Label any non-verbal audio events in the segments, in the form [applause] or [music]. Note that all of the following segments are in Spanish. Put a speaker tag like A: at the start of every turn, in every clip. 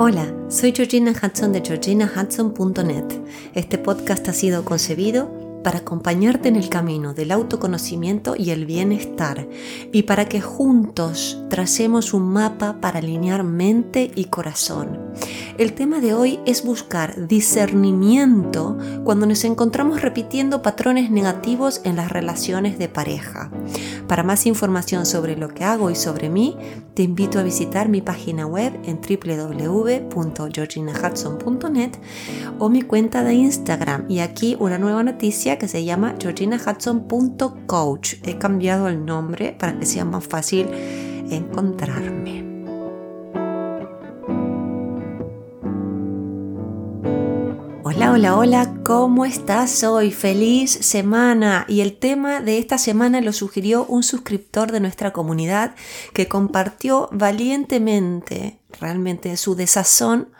A: Hola, soy Georgina Hudson de georginahudson.net. Este podcast ha sido concebido para acompañarte en el camino del autoconocimiento y el bienestar y para que juntos tracemos un mapa para alinear mente y corazón. El tema de hoy es buscar discernimiento cuando nos encontramos repitiendo patrones negativos en las relaciones de pareja. Para más información sobre lo que hago y sobre mí, te invito a visitar mi página web en www.georginahudson.net o mi cuenta de Instagram. Y aquí una nueva noticia que se llama georginahudson.coach. He cambiado el nombre para que sea más fácil encontrarme. Hola, hola, ¿cómo estás hoy? Feliz semana. Y el tema de esta semana lo sugirió un suscriptor de nuestra comunidad que compartió valientemente realmente su desazón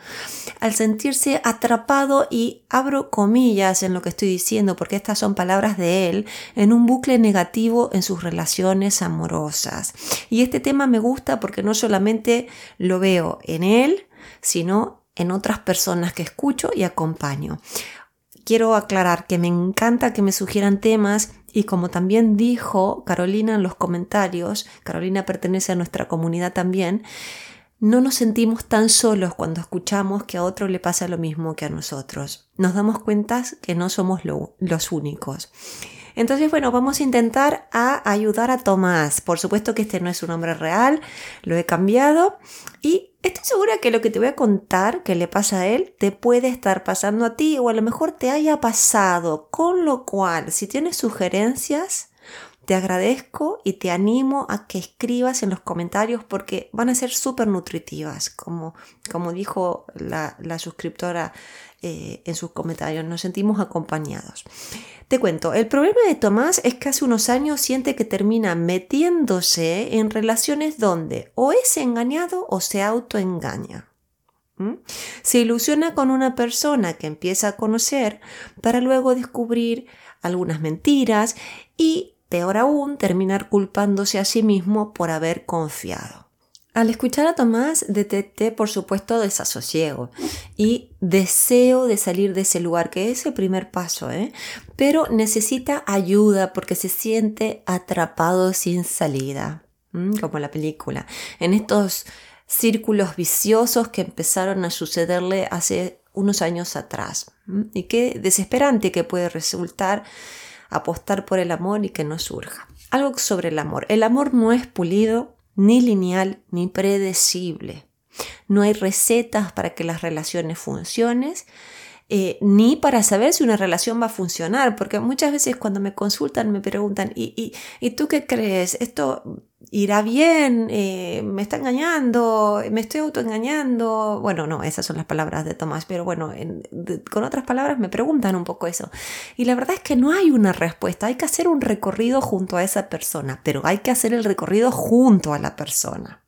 A: al sentirse atrapado y abro comillas en lo que estoy diciendo porque estas son palabras de él en un bucle negativo en sus relaciones amorosas. Y este tema me gusta porque no solamente lo veo en él, sino en otras personas que escucho y acompaño. Quiero aclarar que me encanta que me sugieran temas y como también dijo Carolina en los comentarios, Carolina pertenece a nuestra comunidad también, no nos sentimos tan solos cuando escuchamos que a otro le pasa lo mismo que a nosotros. Nos damos cuenta que no somos los únicos. Entonces, bueno, vamos a intentar a ayudar a Tomás. Por supuesto que este no es un nombre real, lo he cambiado y estoy segura que lo que te voy a contar que le pasa a él te puede estar pasando a ti o a lo mejor te haya pasado. Con lo cual, si tienes sugerencias, te agradezco y te animo a que escribas en los comentarios porque van a ser súper nutritivas, como, como dijo la, suscriptora eh, en sus comentarios. Nos sentimos acompañados. Te cuento, el problema de Tomás es que hace unos años siente que termina metiéndose en relaciones donde o es engañado o se autoengaña. Se ilusiona con una persona que empieza a conocer para luego descubrir algunas mentiras y, peor aún, terminar culpándose a sí mismo por haber confiado. Al escuchar a Tomás detecté por supuesto desasosiego y deseo de salir de ese lugar, que es el primer paso, ¿eh? pero necesita ayuda porque se siente atrapado sin salida, como la película, en estos círculos viciosos que empezaron a sucederle hace unos años atrás. Y qué desesperante que puede resultar apostar por el amor y que no surja. Algo sobre el amor. El amor no es pulido, ni lineal ni predecible. No hay recetas para que las relaciones funcionen, eh, ni para saber si una relación va a funcionar, porque muchas veces cuando me consultan me preguntan, ¿y, y, tú qué crees? ¿Esto irá bien? Eh, ¿Me está engañando? ¿Me estoy autoengañando? Bueno, no, esas son las palabras de Tomás, pero bueno, con otras palabras me preguntan un poco eso. Y la verdad es que no hay una respuesta, hay que hacer un recorrido junto a esa persona, pero hay que hacer el recorrido junto a la persona.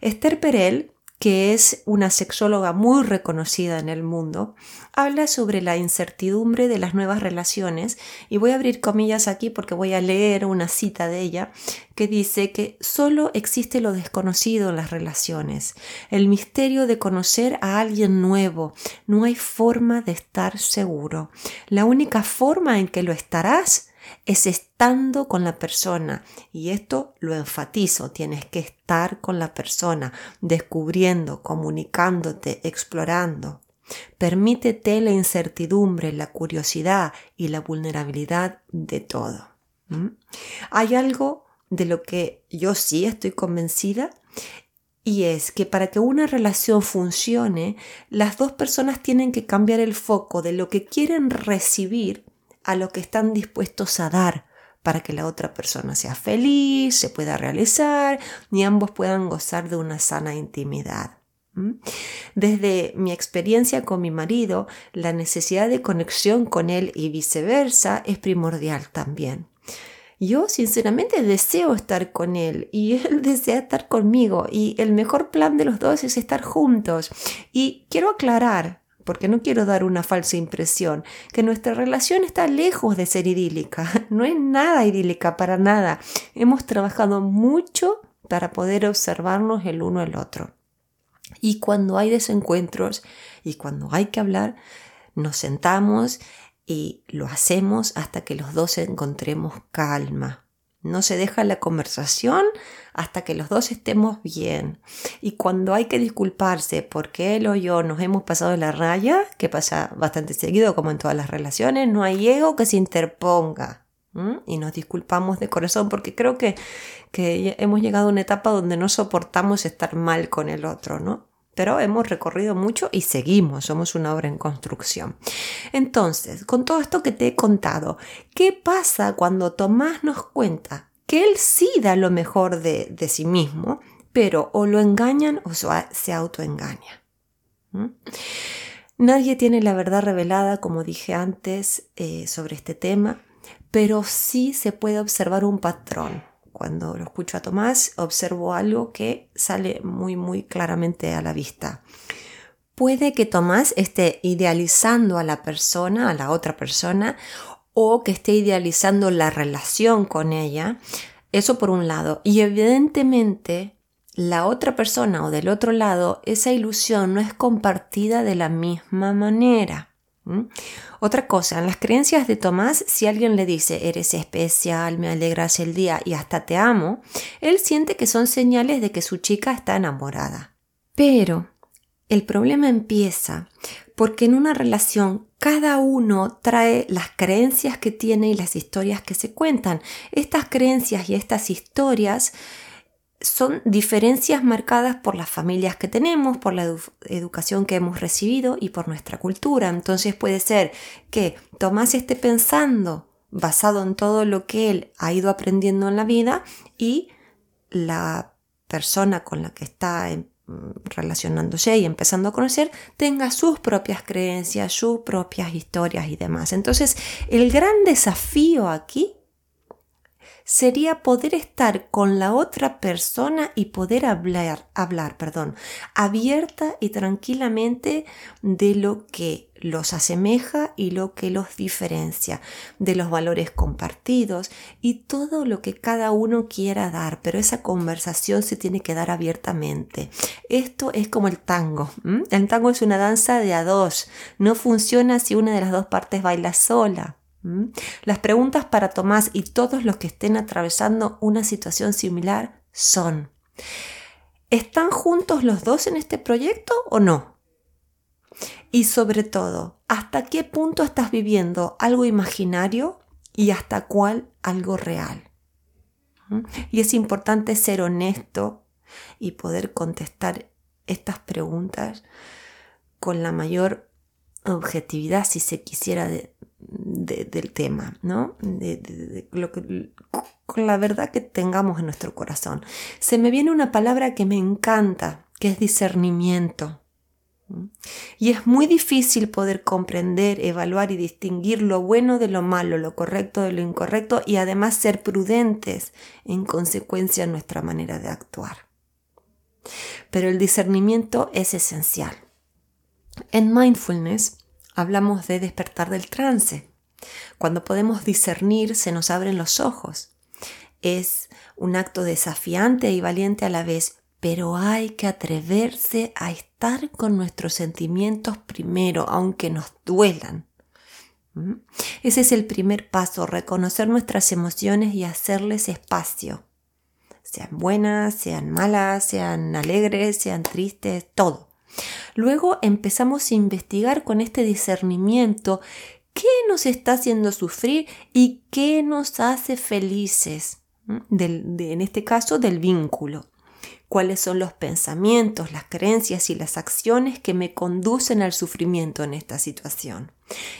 A: Esther Perel que es una sexóloga muy reconocida en el mundo, habla sobre la incertidumbre de las nuevas relaciones y voy a abrir comillas aquí porque voy a leer una cita de ella que dice que solo existe lo desconocido en las relaciones, el misterio de conocer a alguien nuevo, no hay forma de estar seguro. La única forma en que lo estarás es estando con la persona. Y esto lo enfatizo, tienes que estar con la persona, descubriendo, comunicándote, explorando. Permítete la incertidumbre, la curiosidad y la vulnerabilidad de todo. Hay algo de lo que yo sí estoy convencida y es que para que una relación funcione, las dos personas tienen que cambiar el foco de lo que quieren recibir a lo que están dispuestos a dar para que la otra persona sea feliz, se pueda realizar y ambos puedan gozar de una sana intimidad. Desde mi experiencia con mi marido, la necesidad de conexión con él y viceversa es primordial también. Yo sinceramente deseo estar con él y [laughs] él desea estar conmigo y el mejor plan de los dos es estar juntos. Y quiero aclarar, porque no quiero dar una falsa impresión, que nuestra relación está lejos de ser idílica. [laughs] No es nada idílica para nada. Hemos trabajado mucho para poder observarnos el uno el otro. Y cuando hay desencuentros y cuando hay que hablar, nos sentamos y lo hacemos hasta que los dos encontremos calma. No se deja la conversación hasta que los dos estemos bien. Y cuando hay que disculparse porque él o yo nos hemos pasado la raya, que pasa bastante seguido como en todas las relaciones, no hay ego que se interponga. Y nos disculpamos de corazón porque creo que, que hemos llegado a una etapa donde no soportamos estar mal con el otro, ¿no? Pero hemos recorrido mucho y seguimos, somos una obra en construcción. Entonces, con todo esto que te he contado, ¿qué pasa cuando Tomás nos cuenta que él sí da lo mejor de, sí mismo, pero o lo engañan o se autoengaña? ¿Mm? Nadie tiene la verdad revelada, como dije antes, eh, sobre este tema, pero sí se puede observar un patrón cuando lo escucho a Tomás, observo algo que sale muy, muy claramente a la vista. Puede que Tomás esté idealizando a la persona, a la otra persona, o que esté idealizando la relación con ella. Eso por un lado. Y evidentemente la otra persona o del otro lado, esa ilusión no es compartida de la misma manera. Otra cosa, en las creencias de Tomás, si alguien le dice eres especial, me alegras el día y hasta te amo, él siente que son señales de que su chica está enamorada. Pero el problema empieza porque en una relación cada uno trae las creencias que tiene y las historias que se cuentan. Estas creencias y estas historias son diferencias marcadas por las familias que tenemos, por la educación que hemos recibido y por nuestra cultura. Entonces puede ser que Tomás esté pensando basado en todo lo que él ha ido aprendiendo en la vida y la persona con la que está em, relacionándose y empezando a conocer tenga sus propias creencias, sus propias historias y demás. Entonces el gran desafío aquí sería poder estar con la otra persona y poder hablar, hablar, perdón, abierta y tranquilamente de lo que los asemeja y lo que los diferencia, de los valores compartidos y todo lo que cada uno quiera dar, pero esa conversación se tiene que dar abiertamente. Esto es como el tango. El tango es una danza de a dos, no funciona si una de las dos partes baila sola. ¿Mm? Las preguntas para Tomás y todos los que estén atravesando una situación similar son, ¿están juntos los dos en este proyecto o no? Y sobre todo, ¿hasta qué punto estás viviendo algo imaginario y hasta cuál algo real? ¿Mm? Y es importante ser honesto y poder contestar estas preguntas con la mayor objetividad, si se quisiera, del tema, ¿no? De, lo que, con la verdad que tengamos en nuestro corazón. Se me viene una palabra que me encanta, que es discernimiento. Y es muy difícil poder comprender, evaluar y distinguir lo bueno de lo malo, lo correcto de lo incorrecto y además ser prudentes en consecuencia en nuestra manera de actuar. Pero el discernimiento es esencial. En mindfulness hablamos de despertar del trance. Cuando podemos discernir se nos abren los ojos. Es un acto desafiante y valiente a la vez, pero hay que atreverse a estar con nuestros sentimientos primero, aunque nos duelan. ¿Mm? Ese es el primer paso, reconocer nuestras emociones y hacerles espacio. Sean buenas, sean malas, sean alegres, sean tristes, todo. Luego empezamos a investigar con este discernimiento qué nos está haciendo sufrir y qué nos hace felices, en este caso del vínculo. Cuáles son los pensamientos, las creencias y las acciones que me conducen al sufrimiento en esta situación.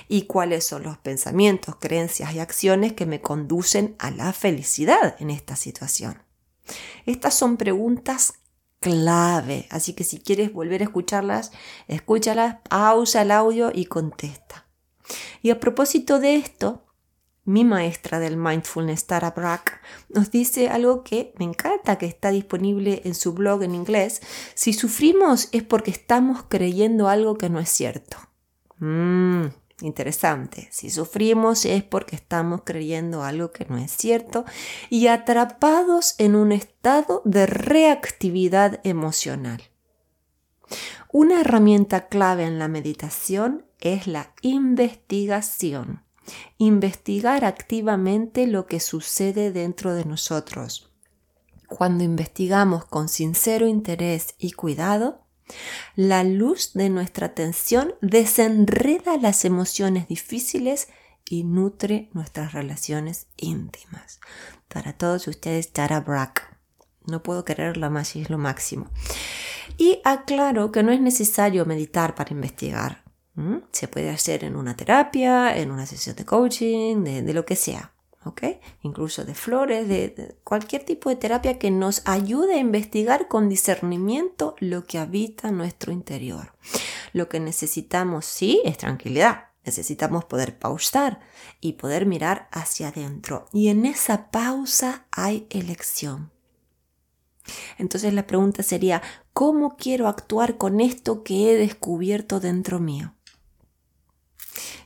A: Y cuáles son los pensamientos, creencias y acciones que me conducen a la felicidad en esta situación. Estas son preguntas clave. Así que si quieres volver a escucharlas, escúchalas, pausa el audio y contesta. Y a propósito de esto, mi maestra del mindfulness, Tara Brack, nos dice algo que me encanta, que está disponible en su blog en inglés. Si sufrimos es porque estamos creyendo algo que no es cierto. Mm, Interesante, si sufrimos es porque estamos creyendo algo que no es cierto y atrapados en un estado de reactividad emocional. Una herramienta clave en la meditación es la investigación. Investigar activamente lo que sucede dentro de nosotros. Cuando investigamos con sincero interés y cuidado, la luz de nuestra atención desenreda las emociones difíciles y nutre nuestras relaciones íntimas. Para todos ustedes, Tara Brack. No puedo quererla más y es lo máximo. Y aclaro que no es necesario meditar para investigar. Se puede hacer en una terapia, en una sesión de coaching, de, lo que sea. Incluso de flores, de, cualquier tipo de terapia que nos ayude a investigar con discernimiento lo que habita nuestro interior. Lo que necesitamos, sí, es tranquilidad. Necesitamos poder pausar y poder mirar hacia adentro. Y en esa pausa hay elección. Entonces la pregunta sería, ¿cómo quiero actuar con esto que he descubierto dentro mío?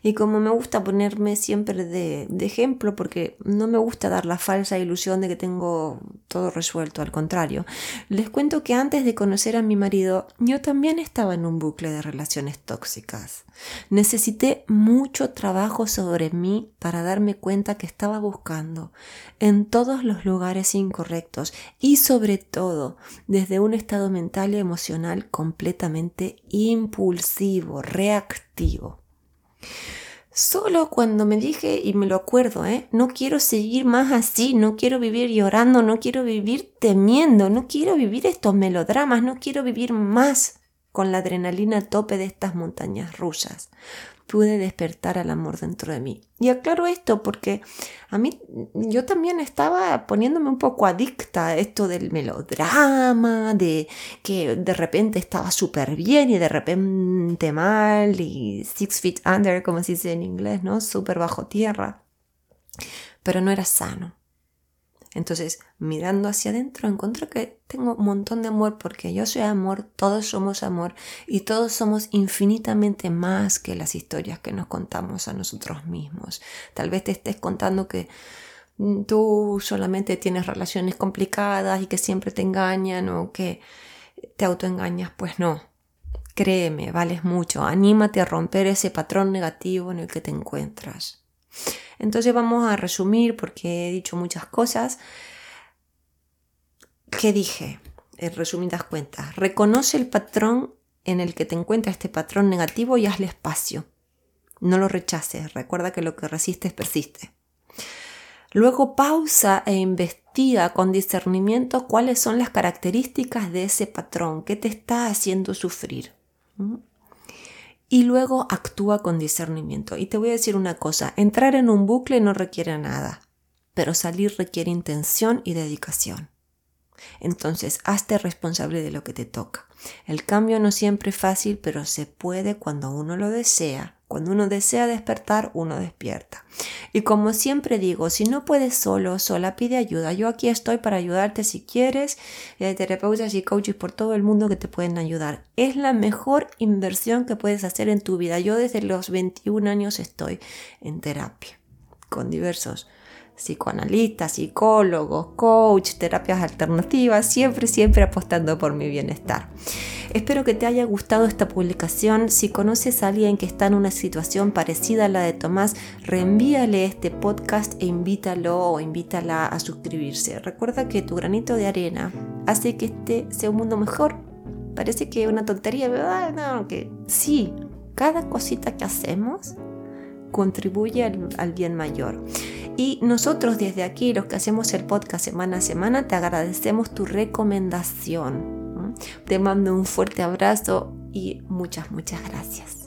A: Y como me gusta ponerme siempre de, ejemplo, porque no me gusta dar la falsa ilusión de que tengo todo resuelto, al contrario, les cuento que antes de conocer a mi marido, yo también estaba en un bucle de relaciones tóxicas. Necesité mucho trabajo sobre mí para darme cuenta que estaba buscando en todos los lugares incorrectos y sobre todo desde un estado mental y emocional completamente impulsivo, reactivo. Solo cuando me dije, y me lo acuerdo, ¿eh? no quiero seguir más así, no quiero vivir llorando, no quiero vivir temiendo, no quiero vivir estos melodramas, no quiero vivir más con la adrenalina a tope de estas montañas rusas pude despertar al amor dentro de mí. Y aclaro esto porque a mí yo también estaba poniéndome un poco adicta a esto del melodrama, de que de repente estaba súper bien y de repente mal y six feet under, como se dice en inglés, ¿no? Súper bajo tierra. Pero no era sano. Entonces, mirando hacia adentro, encuentro que tengo un montón de amor porque yo soy amor, todos somos amor y todos somos infinitamente más que las historias que nos contamos a nosotros mismos. Tal vez te estés contando que mm, tú solamente tienes relaciones complicadas y que siempre te engañan o que te autoengañas. Pues no, créeme, vales mucho. Anímate a romper ese patrón negativo en el que te encuentras. Entonces vamos a resumir porque he dicho muchas cosas. ¿Qué dije? En resumidas cuentas, reconoce el patrón en el que te encuentra este patrón negativo y hazle espacio. No lo rechaces, recuerda que lo que resistes persiste. Luego pausa e investiga con discernimiento cuáles son las características de ese patrón, qué te está haciendo sufrir. Y luego actúa con discernimiento. Y te voy a decir una cosa, entrar en un bucle no requiere nada, pero salir requiere intención y dedicación. Entonces, hazte responsable de lo que te toca. El cambio no siempre es fácil, pero se puede cuando uno lo desea cuando uno desea despertar, uno despierta. Y como siempre digo, si no puedes solo, sola, pide ayuda. Yo aquí estoy para ayudarte si quieres. hay terapeutas y coaches por todo el mundo que te pueden ayudar. Es la mejor inversión que puedes hacer en tu vida. Yo desde los 21 años estoy en terapia con diversos psicoanalistas, psicólogos, coach, terapias alternativas, siempre, siempre apostando por mi bienestar. Espero que te haya gustado esta publicación. Si conoces a alguien que está en una situación parecida a la de Tomás, reenvíale este podcast e invítalo o invítala a suscribirse. Recuerda que tu granito de arena hace que este sea un mundo mejor. Parece que es una tontería, ¿verdad? No, que sí, cada cosita que hacemos contribuye al, bien mayor. Y nosotros desde aquí, los que hacemos el podcast semana a semana, te agradecemos tu recomendación. Te mando un fuerte abrazo y muchas, muchas gracias.